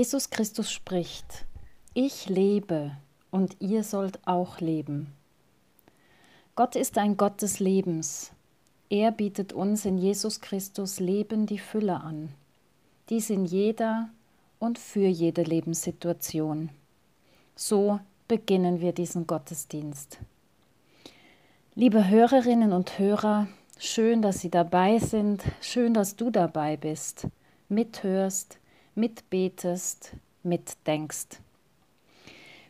Jesus Christus spricht, ich lebe und ihr sollt auch leben. Gott ist ein Gott des Lebens. Er bietet uns in Jesus Christus Leben die Fülle an. Dies in jeder und für jede Lebenssituation. So beginnen wir diesen Gottesdienst. Liebe Hörerinnen und Hörer, schön, dass Sie dabei sind, schön, dass du dabei bist, mithörst, mitbetest, mitdenkst.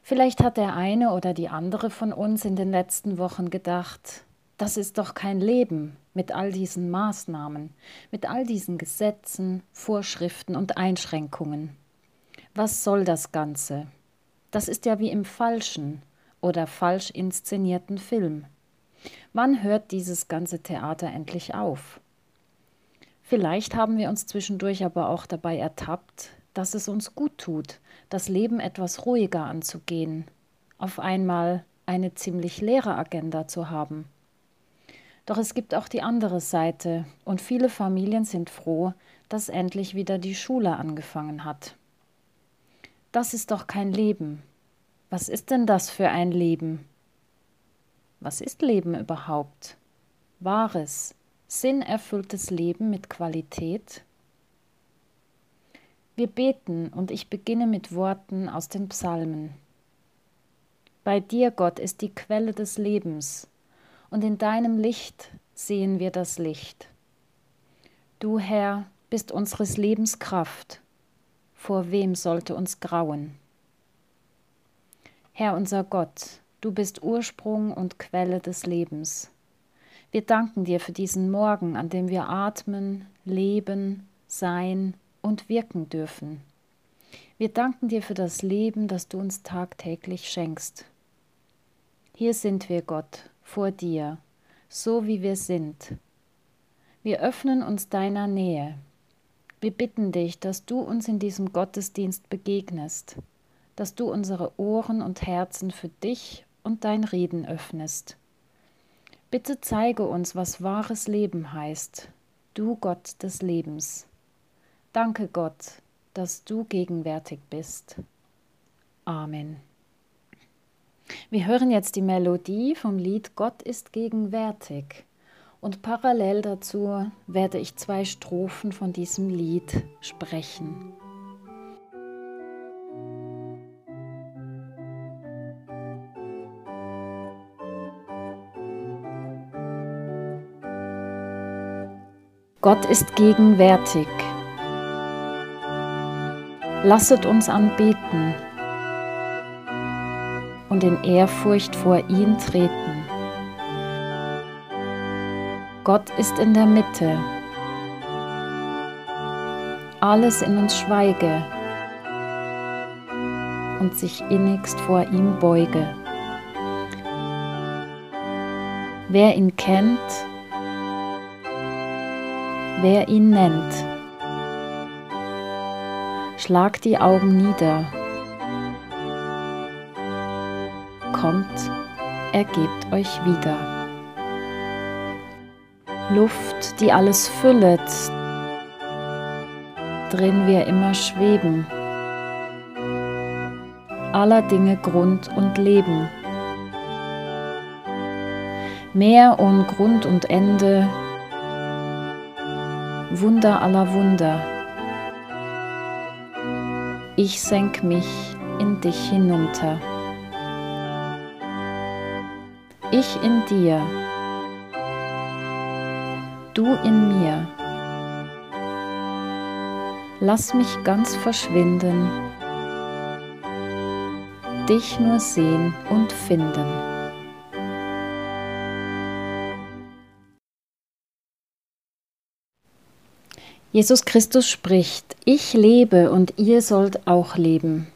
Vielleicht hat der eine oder die andere von uns in den letzten Wochen gedacht, das ist doch kein Leben mit all diesen Maßnahmen, mit all diesen Gesetzen, Vorschriften und Einschränkungen. Was soll das Ganze? Das ist ja wie im falschen oder falsch inszenierten Film. Wann hört dieses ganze Theater endlich auf? Vielleicht haben wir uns zwischendurch aber auch dabei ertappt, dass es uns gut tut, das Leben etwas ruhiger anzugehen, auf einmal eine ziemlich leere Agenda zu haben. Doch es gibt auch die andere Seite, und viele Familien sind froh, dass endlich wieder die Schule angefangen hat. Das ist doch kein Leben. Was ist denn das für ein Leben? Was ist Leben überhaupt? Wahres, sinnerfülltes Leben mit Qualität? Wir beten und ich beginne mit Worten aus den Psalmen. Bei dir, Gott, ist die Quelle des Lebens, und in deinem Licht sehen wir das Licht. Du, Herr, bist unseres Lebens Kraft. Vor wem sollte uns grauen? Herr unser Gott, du bist Ursprung und Quelle des Lebens. Wir danken dir für diesen Morgen, an dem wir atmen, leben, sein und wirken dürfen. Wir danken dir für das Leben, das du uns tagtäglich schenkst. Hier sind wir, Gott, vor dir, so wie wir sind. Wir öffnen uns deiner Nähe. Wir bitten dich, dass du uns in diesem Gottesdienst begegnest, dass du unsere Ohren und Herzen für dich und dein Reden öffnest. Bitte zeige uns, was wahres Leben heißt, du Gott des Lebens. Danke Gott, dass du gegenwärtig bist. Amen. Wir hören jetzt die Melodie vom Lied Gott ist gegenwärtig und parallel dazu werde ich zwei Strophen von diesem Lied sprechen. Gott ist gegenwärtig. Lasset uns anbeten und in Ehrfurcht vor ihn treten. Gott ist in der Mitte. Alles in uns schweige und sich innigst vor ihm beuge. Wer ihn kennt, wer ihn nennt. Schlag die Augen nieder. Kommt, ergebt euch wieder. Luft, die alles füllet, drin wir immer schweben. Aller Dinge Grund und Leben. Meer ohne Grund und Ende, Wunder aller Wunder. Ich senk mich in dich hinunter. Ich in dir, du in mir. Lass mich ganz verschwinden, dich nur sehen und finden. Jesus Christus spricht, ich lebe und ihr sollt auch leben.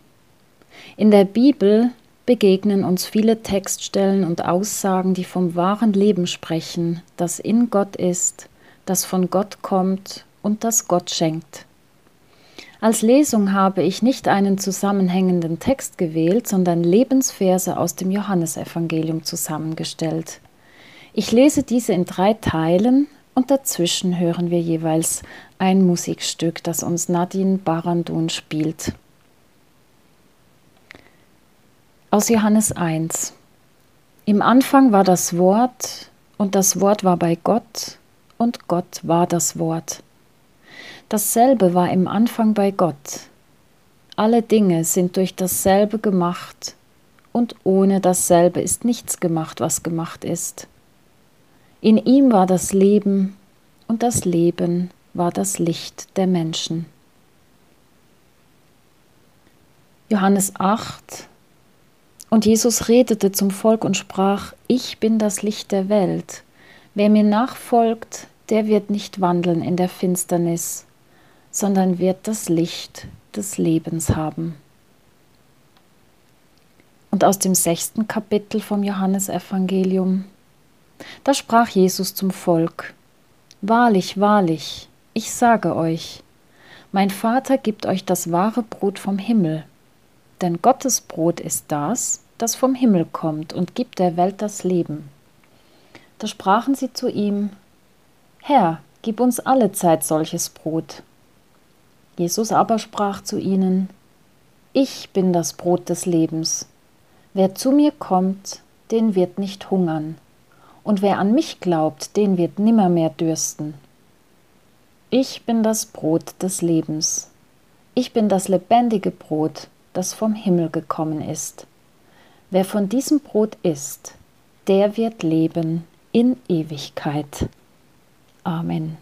In der Bibel begegnen uns viele Textstellen und Aussagen, die vom wahren Leben sprechen, das in Gott ist, das von Gott kommt und das Gott schenkt. Als Lesung habe ich nicht einen zusammenhängenden Text gewählt, sondern Lebensverse aus dem Johannesevangelium zusammengestellt. Ich lese diese in drei Teilen und dazwischen hören wir jeweils ein Musikstück, das uns Nadine Barandun spielt. Aus Johannes 1. Im Anfang war das Wort, und das Wort war bei Gott, und Gott war das Wort. Dasselbe war im Anfang bei Gott. Alle Dinge sind durch dasselbe gemacht, und ohne dasselbe ist nichts gemacht, was gemacht ist. In ihm war das Leben, und das Leben war das Licht der Menschen. Johannes 8, und Jesus redete zum Volk und sprach, Ich bin das Licht der Welt. Wer mir nachfolgt, der wird nicht wandeln in der Finsternis, sondern wird das Licht des Lebens haben. Und aus dem sechsten Kapitel vom Johannesevangelium. Da sprach Jesus zum Volk, Wahrlich, wahrlich, ich sage euch, mein Vater gibt euch das wahre Brot vom Himmel, denn Gottes Brot ist das, das vom Himmel kommt und gibt der Welt das Leben. Da sprachen sie zu ihm, Herr, gib uns alle Zeit solches Brot. Jesus aber sprach zu ihnen, Ich bin das Brot des Lebens. Wer zu mir kommt, den wird nicht hungern, und wer an mich glaubt, den wird nimmermehr dürsten. Ich bin das Brot des Lebens. Ich bin das lebendige Brot, das vom Himmel gekommen ist. Wer von diesem Brot isst, der wird leben in Ewigkeit. Amen.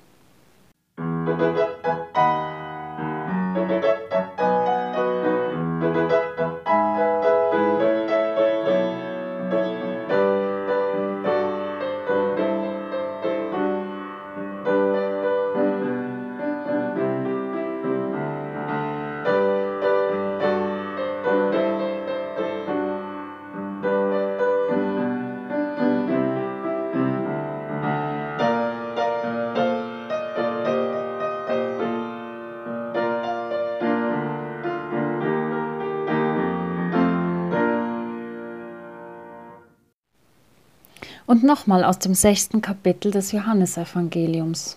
Nochmal aus dem sechsten Kapitel des Johannesevangeliums.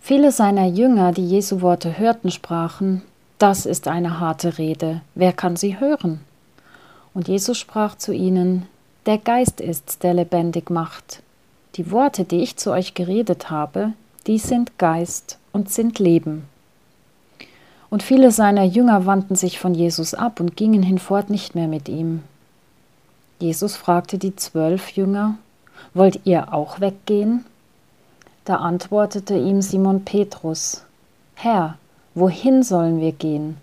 Viele seiner Jünger, die Jesu Worte hörten, sprachen, das ist eine harte Rede, wer kann sie hören? Und Jesus sprach zu ihnen, der Geist ist's, der lebendig macht. Die Worte, die ich zu euch geredet habe, die sind Geist und sind Leben. Und viele seiner Jünger wandten sich von Jesus ab und gingen hinfort nicht mehr mit ihm. Jesus fragte die zwölf Jünger, Wollt ihr auch weggehen? Da antwortete ihm Simon Petrus, Herr, wohin sollen wir gehen?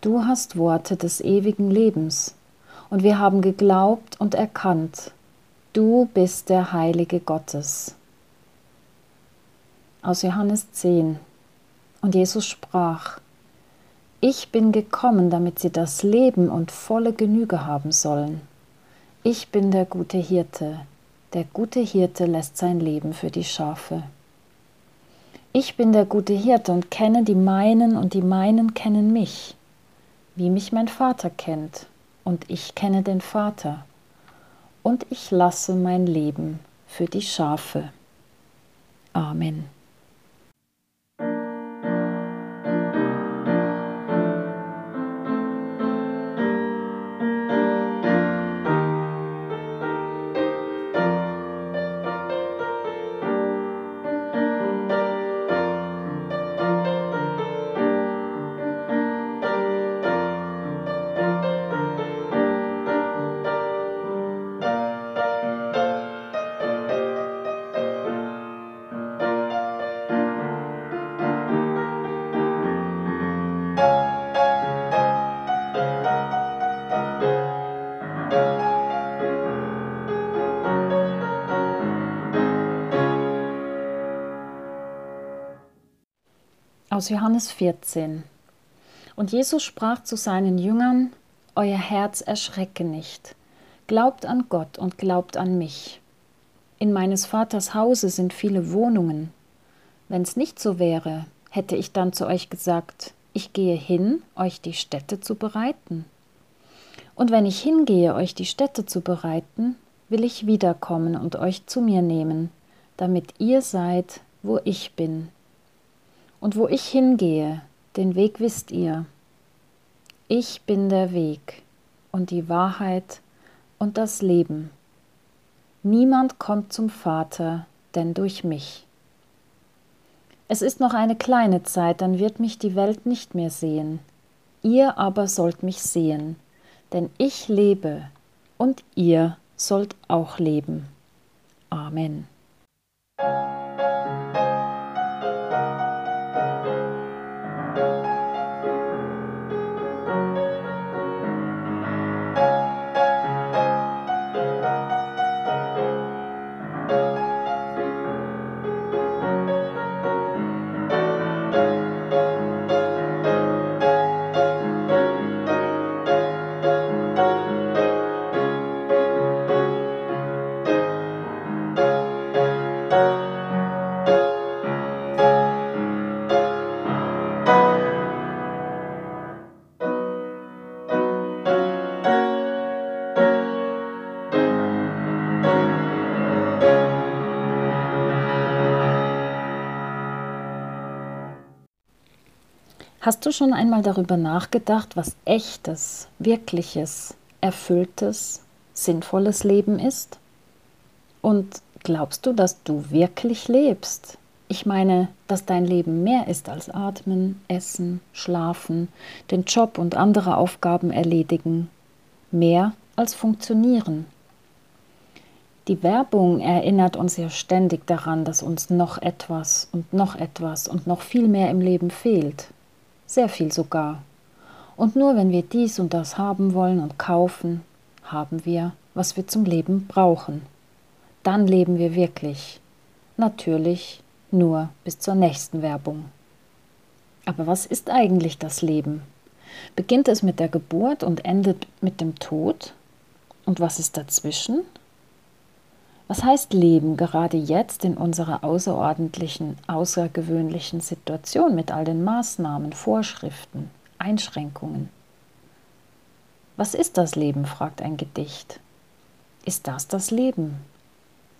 Du hast Worte des ewigen Lebens, und wir haben geglaubt und erkannt, du bist der Heilige Gottes. Aus Johannes 10. Und Jesus sprach, Ich bin gekommen, damit sie das Leben und volle Genüge haben sollen. Ich bin der gute Hirte. Der gute Hirte lässt sein Leben für die Schafe. Ich bin der gute Hirte und kenne die meinen und die meinen kennen mich, wie mich mein Vater kennt und ich kenne den Vater. Und ich lasse mein Leben für die Schafe. Amen. Aus Johannes 14. Und Jesus sprach zu seinen Jüngern, Euer Herz erschrecke nicht, glaubt an Gott und glaubt an mich. In meines Vaters Hause sind viele Wohnungen. Wenn's nicht so wäre, hätte ich dann zu euch gesagt, ich gehe hin, euch die Städte zu bereiten. Und wenn ich hingehe, euch die Städte zu bereiten, will ich wiederkommen und euch zu mir nehmen, damit ihr seid, wo ich bin, und wo ich hingehe, den Weg wisst ihr. Ich bin der Weg, und die Wahrheit und das Leben. Niemand kommt zum Vater, denn durch mich. Es ist noch eine kleine Zeit, dann wird mich die Welt nicht mehr sehen. Ihr aber sollt mich sehen, denn ich lebe und ihr sollt auch leben. Amen. Hast du schon einmal darüber nachgedacht, was echtes, wirkliches, erfülltes, sinnvolles Leben ist? Und glaubst du, dass du wirklich lebst? Ich meine, dass dein Leben mehr ist als atmen, essen, schlafen, den Job und andere Aufgaben erledigen, mehr als funktionieren. Die Werbung erinnert uns ja ständig daran, dass uns noch etwas und noch etwas und noch viel mehr im Leben fehlt sehr viel sogar. Und nur wenn wir dies und das haben wollen und kaufen, haben wir, was wir zum Leben brauchen. Dann leben wir wirklich. Natürlich nur bis zur nächsten Werbung. Aber was ist eigentlich das Leben? Beginnt es mit der Geburt und endet mit dem Tod? Und was ist dazwischen? Was heißt Leben gerade jetzt in unserer außerordentlichen, außergewöhnlichen Situation mit all den Maßnahmen, Vorschriften, Einschränkungen? Was ist das Leben? fragt ein Gedicht. Ist das das Leben?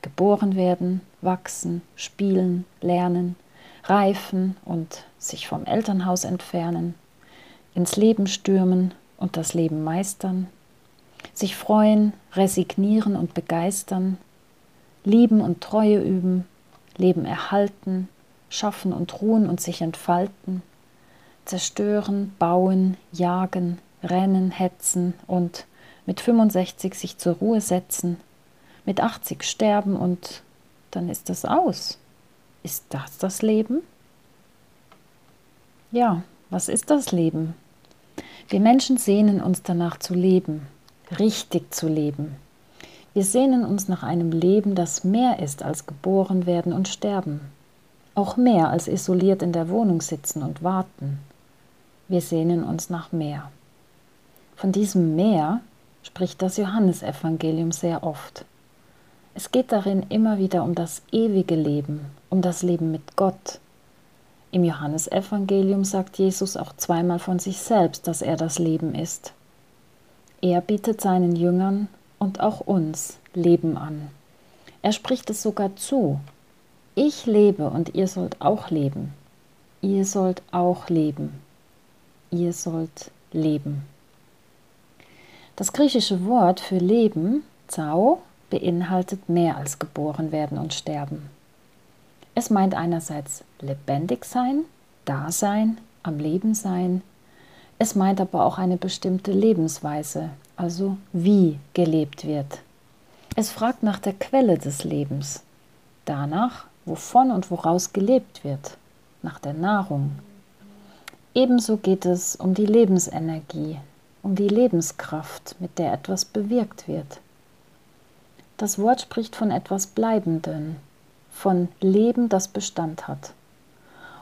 Geboren werden, wachsen, spielen, lernen, reifen und sich vom Elternhaus entfernen, ins Leben stürmen und das Leben meistern, sich freuen, resignieren und begeistern, Lieben und Treue üben, Leben erhalten, schaffen und ruhen und sich entfalten, zerstören, bauen, jagen, rennen, hetzen und mit 65 sich zur Ruhe setzen, mit 80 sterben und dann ist das aus. Ist das das Leben? Ja, was ist das Leben? Wir Menschen sehnen uns danach zu leben, richtig zu leben, wir sehnen uns nach einem Leben, das mehr ist als geboren werden und sterben, auch mehr als isoliert in der Wohnung sitzen und warten. Wir sehnen uns nach mehr. Von diesem Meer spricht das Johannesevangelium sehr oft. Es geht darin immer wieder um das ewige Leben, um das Leben mit Gott. Im Johannesevangelium sagt Jesus auch zweimal von sich selbst, dass er das Leben ist. Er bietet seinen Jüngern und auch uns Leben an. Er spricht es sogar zu. Ich lebe und ihr sollt auch leben. Ihr sollt auch leben. Ihr sollt leben. Das griechische Wort für Leben, Zao, beinhaltet mehr als geboren werden und sterben. Es meint einerseits lebendig sein, da sein, am Leben sein. Es meint aber auch eine bestimmte Lebensweise, also wie gelebt wird. Es fragt nach der Quelle des Lebens, danach, wovon und woraus gelebt wird, nach der Nahrung. Ebenso geht es um die Lebensenergie, um die Lebenskraft, mit der etwas bewirkt wird. Das Wort spricht von etwas Bleibendem, von Leben, das Bestand hat.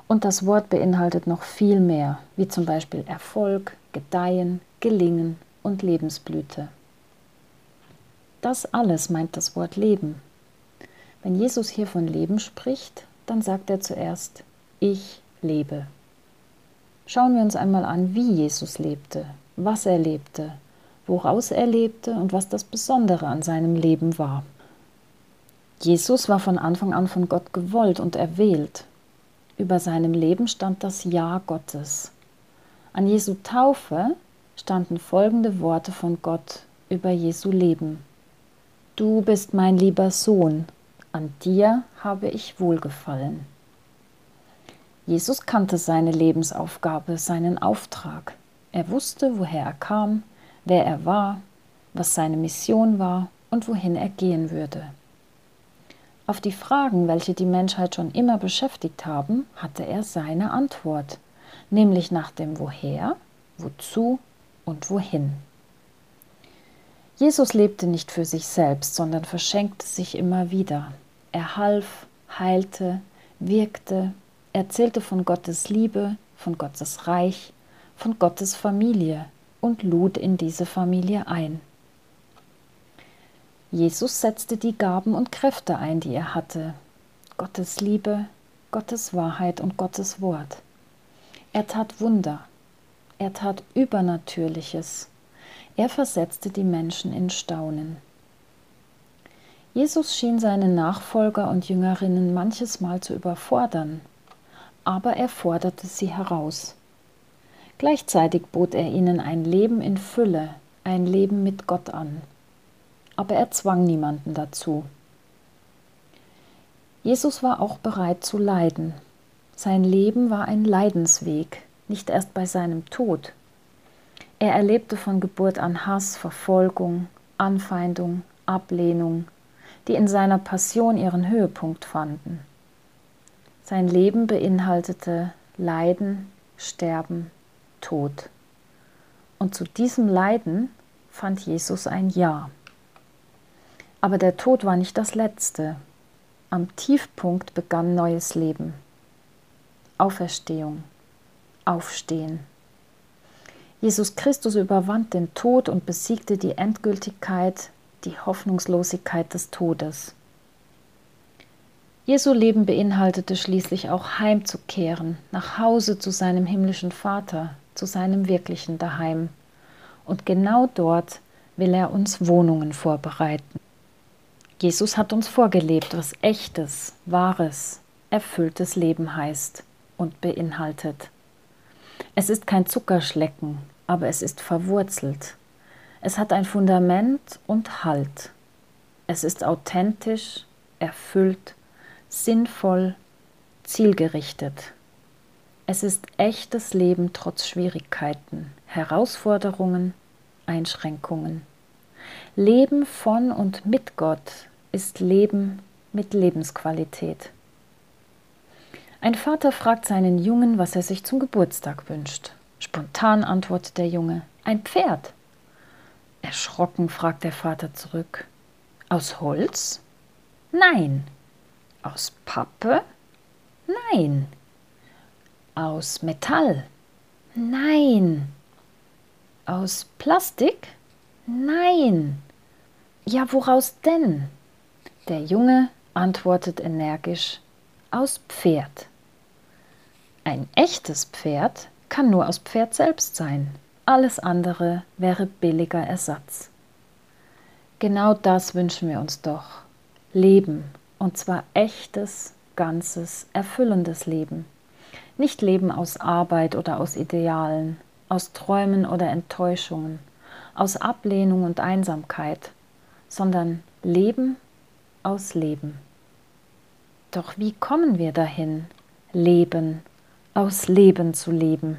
Und das Wort beinhaltet noch viel mehr, wie zum Beispiel Erfolg, Gedeihen, Gelingen, und Lebensblüte. Das alles meint das Wort Leben. Wenn Jesus hier von Leben spricht, dann sagt er zuerst, ich lebe. Schauen wir uns einmal an, wie Jesus lebte, was er lebte, woraus er lebte und was das Besondere an seinem Leben war. Jesus war von Anfang an von Gott gewollt und erwählt. Über seinem Leben stand das Ja Gottes. An Jesu Taufe standen folgende Worte von Gott über Jesu Leben. Du bist mein lieber Sohn, an dir habe ich wohlgefallen. Jesus kannte seine Lebensaufgabe, seinen Auftrag. Er wusste, woher er kam, wer er war, was seine Mission war und wohin er gehen würde. Auf die Fragen, welche die Menschheit schon immer beschäftigt haben, hatte er seine Antwort, nämlich nach dem Woher, Wozu und Wohin. Jesus lebte nicht für sich selbst, sondern verschenkte sich immer wieder. Er half, heilte, wirkte, erzählte von Gottes Liebe, von Gottes Reich, von Gottes Familie und lud in diese Familie ein. Jesus setzte die Gaben und Kräfte ein, die er hatte. Gottes Liebe, Gottes Wahrheit und Gottes Wort. Er tat Wunder. Er tat Übernatürliches. Er versetzte die Menschen in Staunen. Jesus schien seine Nachfolger und Jüngerinnen manches Mal zu überfordern, aber er forderte sie heraus. Gleichzeitig bot er ihnen ein Leben in Fülle, ein Leben mit Gott an aber er zwang niemanden dazu. Jesus war auch bereit zu leiden. Sein Leben war ein Leidensweg, nicht erst bei seinem Tod. Er erlebte von Geburt an Hass, Verfolgung, Anfeindung, Ablehnung, die in seiner Passion ihren Höhepunkt fanden. Sein Leben beinhaltete Leiden, Sterben, Tod. Und zu diesem Leiden fand Jesus ein Ja. Aber der Tod war nicht das Letzte. Am Tiefpunkt begann neues Leben. Auferstehung. Aufstehen. Jesus Christus überwand den Tod und besiegte die Endgültigkeit, die Hoffnungslosigkeit des Todes. Jesu Leben beinhaltete schließlich auch heimzukehren, nach Hause zu seinem himmlischen Vater, zu seinem wirklichen Daheim. Und genau dort will er uns Wohnungen vorbereiten. Jesus hat uns vorgelebt, was echtes, wahres, erfülltes Leben heißt und beinhaltet. Es ist kein Zuckerschlecken, aber es ist verwurzelt. Es hat ein Fundament und Halt. Es ist authentisch, erfüllt, sinnvoll, zielgerichtet. Es ist echtes Leben trotz Schwierigkeiten, Herausforderungen, Einschränkungen. Leben von und mit Gott ist Leben mit Lebensqualität. Ein Vater fragt seinen Jungen, was er sich zum Geburtstag wünscht. Spontan antwortet der Junge, ein Pferd. Erschrocken fragt der Vater zurück, aus Holz? Nein. Aus Pappe? Nein. Aus Metall? Nein. Aus Plastik? Nein. Ja, woraus denn? Der Junge antwortet energisch aus Pferd. Ein echtes Pferd kann nur aus Pferd selbst sein. Alles andere wäre billiger Ersatz. Genau das wünschen wir uns doch. Leben, und zwar echtes, ganzes, erfüllendes Leben. Nicht Leben aus Arbeit oder aus Idealen, aus Träumen oder Enttäuschungen, aus Ablehnung und Einsamkeit, sondern Leben aus Leben. Doch wie kommen wir dahin, Leben aus Leben zu leben?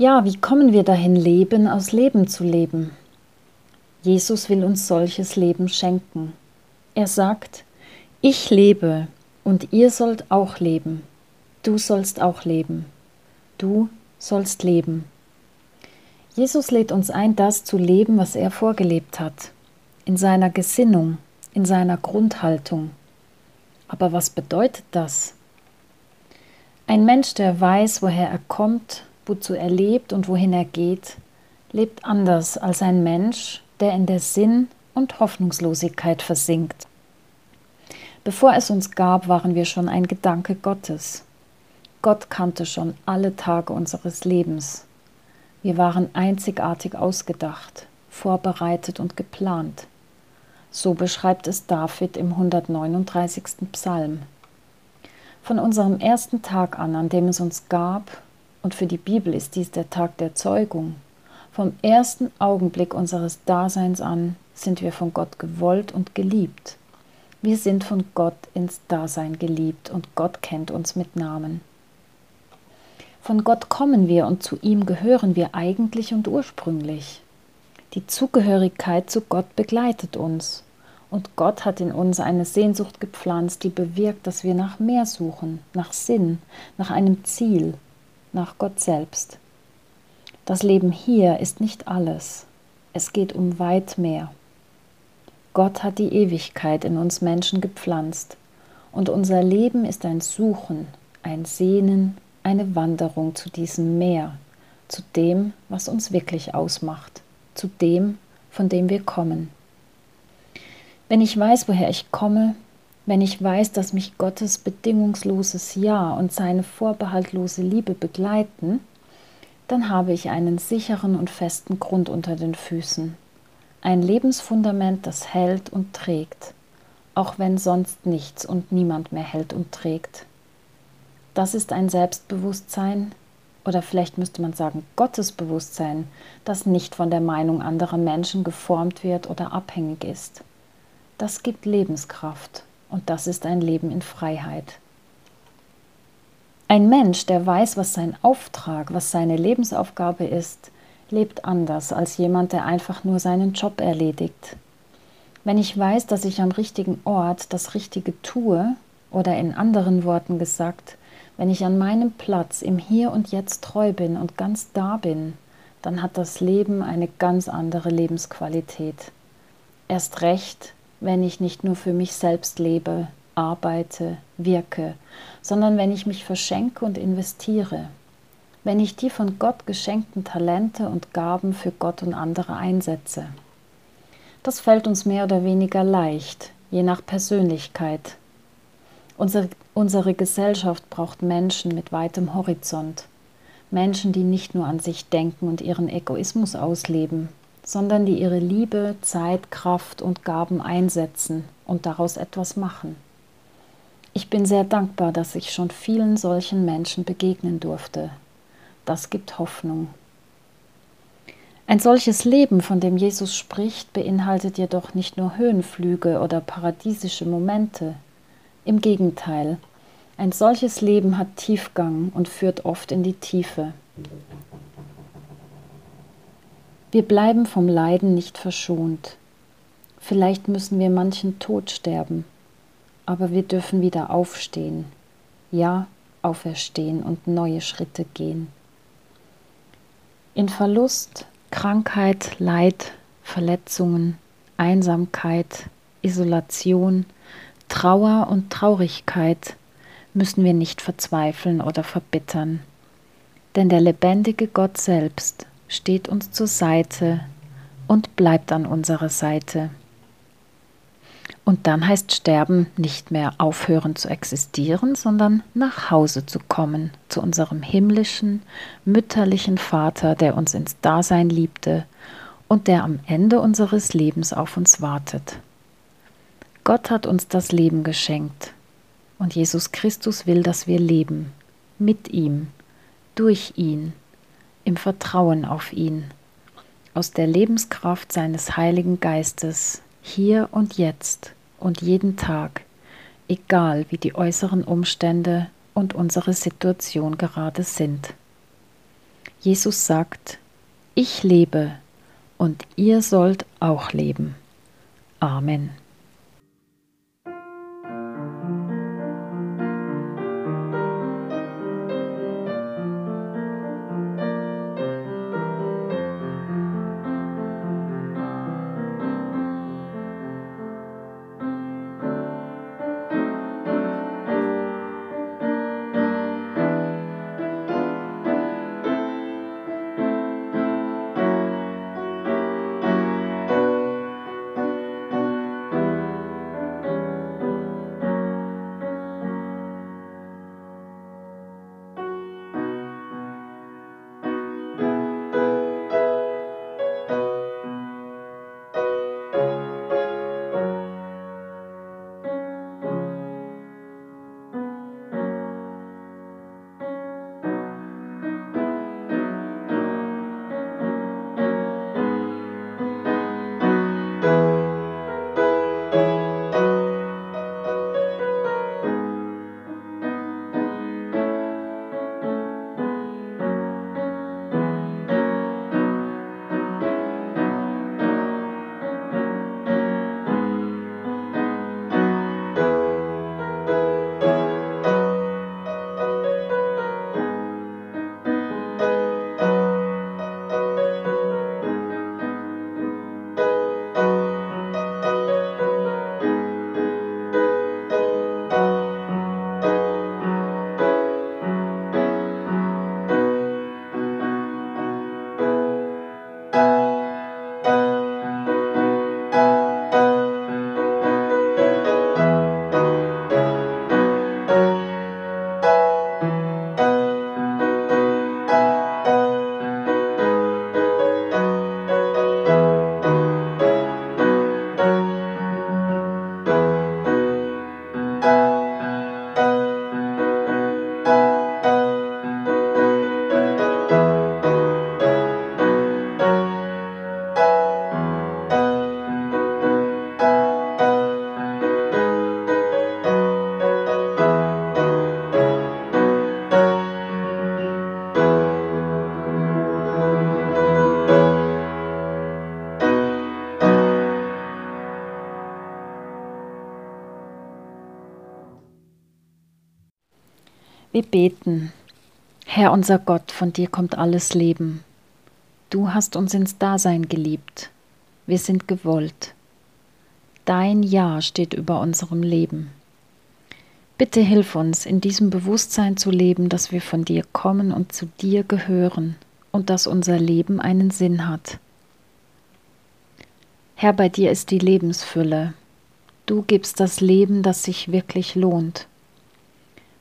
Ja, wie kommen wir dahin, Leben aus Leben zu leben? Jesus will uns solches Leben schenken. Er sagt, ich lebe und ihr sollt auch leben. Du sollst auch leben. Du sollst leben. Jesus lädt uns ein, das zu leben, was er vorgelebt hat, in seiner Gesinnung, in seiner Grundhaltung. Aber was bedeutet das? Ein Mensch, der weiß, woher er kommt, wozu er lebt und wohin er geht, lebt anders als ein Mensch, der in der Sinn- und Hoffnungslosigkeit versinkt. Bevor es uns gab, waren wir schon ein Gedanke Gottes. Gott kannte schon alle Tage unseres Lebens. Wir waren einzigartig ausgedacht, vorbereitet und geplant. So beschreibt es David im 139. Psalm. Von unserem ersten Tag an, an dem es uns gab, und für die Bibel ist dies der Tag der Zeugung, vom ersten Augenblick unseres Daseins an sind wir von Gott gewollt und geliebt. Wir sind von Gott ins Dasein geliebt und Gott kennt uns mit Namen. Von Gott kommen wir und zu ihm gehören wir eigentlich und ursprünglich. Die Zugehörigkeit zu Gott begleitet uns und Gott hat in uns eine Sehnsucht gepflanzt, die bewirkt, dass wir nach mehr suchen, nach Sinn, nach einem Ziel, nach Gott selbst. Das Leben hier ist nicht alles. Es geht um weit mehr. Gott hat die Ewigkeit in uns Menschen gepflanzt und unser Leben ist ein Suchen, ein Sehnen, eine Wanderung zu diesem Meer, zu dem, was uns wirklich ausmacht, zu dem, von dem wir kommen. Wenn ich weiß, woher ich komme, wenn ich weiß, dass mich Gottes bedingungsloses Ja und seine vorbehaltlose Liebe begleiten, dann habe ich einen sicheren und festen Grund unter den Füßen. Ein Lebensfundament, das hält und trägt, auch wenn sonst nichts und niemand mehr hält und trägt. Das ist ein Selbstbewusstsein, oder vielleicht müsste man sagen Gottesbewusstsein, das nicht von der Meinung anderer Menschen geformt wird oder abhängig ist. Das gibt Lebenskraft und das ist ein Leben in Freiheit. Ein Mensch, der weiß, was sein Auftrag, was seine Lebensaufgabe ist, lebt anders als jemand, der einfach nur seinen Job erledigt. Wenn ich weiß, dass ich am richtigen Ort das Richtige tue, oder in anderen Worten gesagt, wenn ich an meinem Platz im Hier und Jetzt treu bin und ganz da bin, dann hat das Leben eine ganz andere Lebensqualität. Erst recht, wenn ich nicht nur für mich selbst lebe, arbeite, wirke, sondern wenn ich mich verschenke und investiere, wenn ich die von Gott geschenkten Talente und Gaben für Gott und andere einsetze. Das fällt uns mehr oder weniger leicht, je nach Persönlichkeit. Unsere, unsere Gesellschaft braucht Menschen mit weitem Horizont, Menschen, die nicht nur an sich denken und ihren Egoismus ausleben, sondern die ihre Liebe, Zeit, Kraft und Gaben einsetzen und daraus etwas machen. Ich bin sehr dankbar, dass ich schon vielen solchen Menschen begegnen durfte. Das gibt Hoffnung. Ein solches Leben, von dem Jesus spricht, beinhaltet jedoch nicht nur Höhenflüge oder paradiesische Momente. Im Gegenteil, ein solches Leben hat Tiefgang und führt oft in die Tiefe. Wir bleiben vom Leiden nicht verschont. Vielleicht müssen wir manchen Tod sterben, aber wir dürfen wieder aufstehen, ja, auferstehen und neue Schritte gehen. In Verlust, Krankheit, Leid, Verletzungen, Einsamkeit, Isolation, Trauer und Traurigkeit müssen wir nicht verzweifeln oder verbittern, denn der lebendige Gott selbst steht uns zur Seite und bleibt an unserer Seite. Und dann heißt Sterben nicht mehr aufhören zu existieren, sondern nach Hause zu kommen, zu unserem himmlischen, mütterlichen Vater, der uns ins Dasein liebte und der am Ende unseres Lebens auf uns wartet. Gott hat uns das Leben geschenkt und Jesus Christus will, dass wir leben, mit ihm, durch ihn, im Vertrauen auf ihn, aus der Lebenskraft seines Heiligen Geistes, hier und jetzt und jeden Tag, egal wie die äußeren Umstände und unsere Situation gerade sind. Jesus sagt, ich lebe und ihr sollt auch leben. Amen. Wir beten. Herr unser Gott, von dir kommt alles Leben. Du hast uns ins Dasein geliebt. Wir sind gewollt. Dein Ja steht über unserem Leben. Bitte hilf uns, in diesem Bewusstsein zu leben, dass wir von dir kommen und zu dir gehören und dass unser Leben einen Sinn hat. Herr, bei dir ist die Lebensfülle. Du gibst das Leben, das sich wirklich lohnt.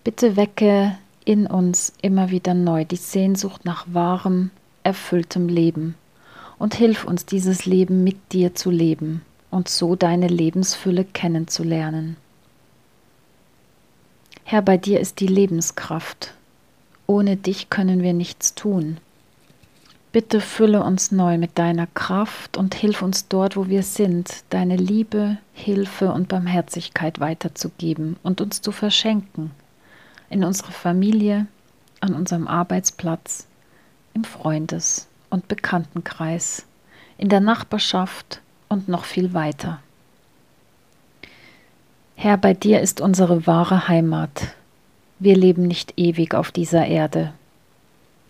Bitte wecke in uns immer wieder neu die Sehnsucht nach wahrem, erfülltem Leben und hilf uns, dieses Leben mit dir zu leben und so deine Lebensfülle kennenzulernen. Herr, bei dir ist die Lebenskraft. Ohne dich können wir nichts tun. Bitte fülle uns neu mit deiner Kraft und hilf uns dort, wo wir sind, deine Liebe, Hilfe und Barmherzigkeit weiterzugeben und uns zu verschenken in unserer Familie, an unserem Arbeitsplatz, im Freundes- und Bekanntenkreis, in der Nachbarschaft und noch viel weiter. Herr, bei dir ist unsere wahre Heimat. Wir leben nicht ewig auf dieser Erde.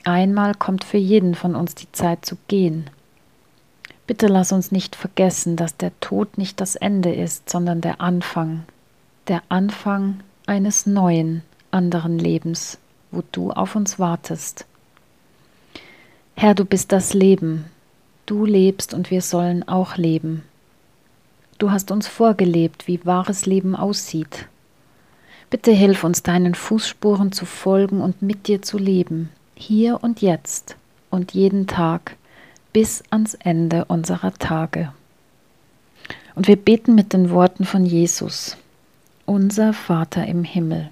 Einmal kommt für jeden von uns die Zeit zu gehen. Bitte lass uns nicht vergessen, dass der Tod nicht das Ende ist, sondern der Anfang, der Anfang eines neuen, anderen Lebens, wo du auf uns wartest. Herr, du bist das Leben, du lebst und wir sollen auch leben. Du hast uns vorgelebt, wie wahres Leben aussieht. Bitte hilf uns, deinen Fußspuren zu folgen und mit dir zu leben, hier und jetzt und jeden Tag bis ans Ende unserer Tage. Und wir beten mit den Worten von Jesus, unser Vater im Himmel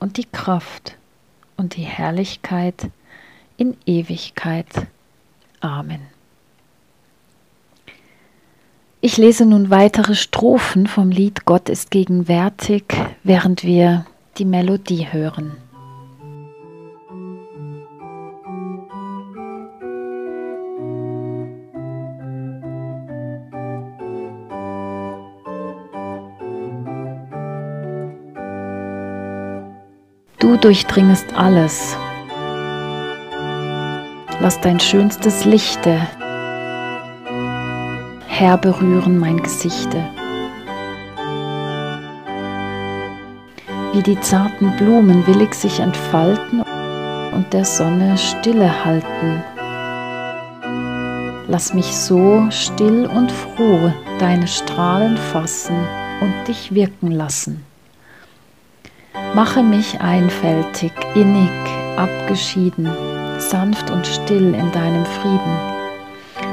und die Kraft und die Herrlichkeit in Ewigkeit. Amen. Ich lese nun weitere Strophen vom Lied Gott ist gegenwärtig, während wir die Melodie hören. Du durchdringest alles. Lass dein schönstes Lichte herberühren mein Gesichte. Wie die zarten Blumen willig sich entfalten und der Sonne Stille halten. Lass mich so still und froh deine Strahlen fassen und dich wirken lassen. Mache mich einfältig, innig, abgeschieden, sanft und still in deinem Frieden.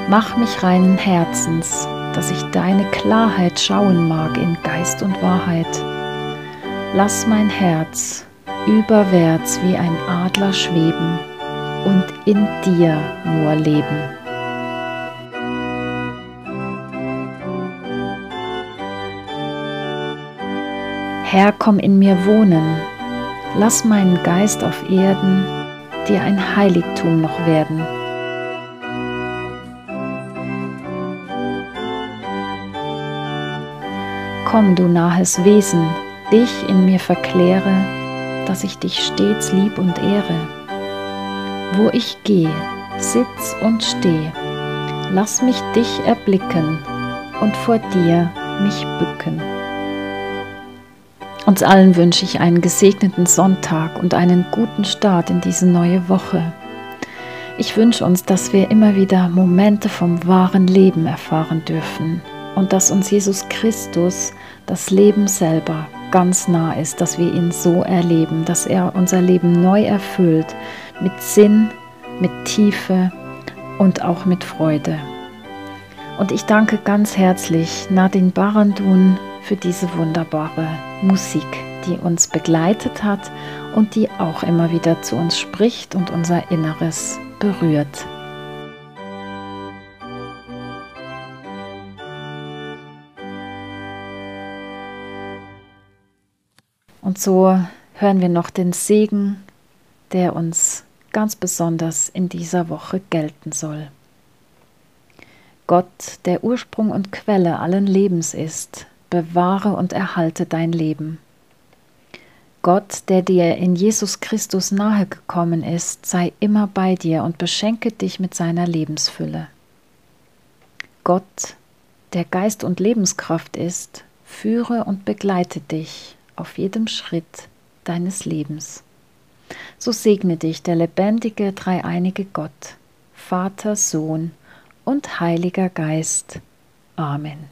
Mach mich reinen Herzens, dass ich deine Klarheit schauen mag in Geist und Wahrheit. Lass mein Herz überwärts wie ein Adler schweben und in dir nur leben. Herr, komm in mir wohnen, lass meinen Geist auf Erden dir ein Heiligtum noch werden. Komm, du nahes Wesen, dich in mir verkläre, dass ich dich stets lieb und ehre. Wo ich gehe, sitz und steh, lass mich dich erblicken und vor dir mich bücken. Uns allen wünsche ich einen gesegneten Sonntag und einen guten Start in diese neue Woche. Ich wünsche uns, dass wir immer wieder Momente vom wahren Leben erfahren dürfen und dass uns Jesus Christus, das Leben selber, ganz nah ist, dass wir ihn so erleben, dass er unser Leben neu erfüllt mit Sinn, mit Tiefe und auch mit Freude. Und ich danke ganz herzlich Nadine Barandun für diese wunderbare Musik, die uns begleitet hat und die auch immer wieder zu uns spricht und unser Inneres berührt. Und so hören wir noch den Segen, der uns ganz besonders in dieser Woche gelten soll. Gott, der Ursprung und Quelle allen Lebens ist, bewahre und erhalte dein Leben. Gott, der dir in Jesus Christus nahe gekommen ist, sei immer bei dir und beschenke dich mit seiner Lebensfülle. Gott, der Geist und Lebenskraft ist, führe und begleite dich auf jedem Schritt deines Lebens. So segne dich der lebendige, dreieinige Gott, Vater, Sohn und Heiliger Geist. Amen.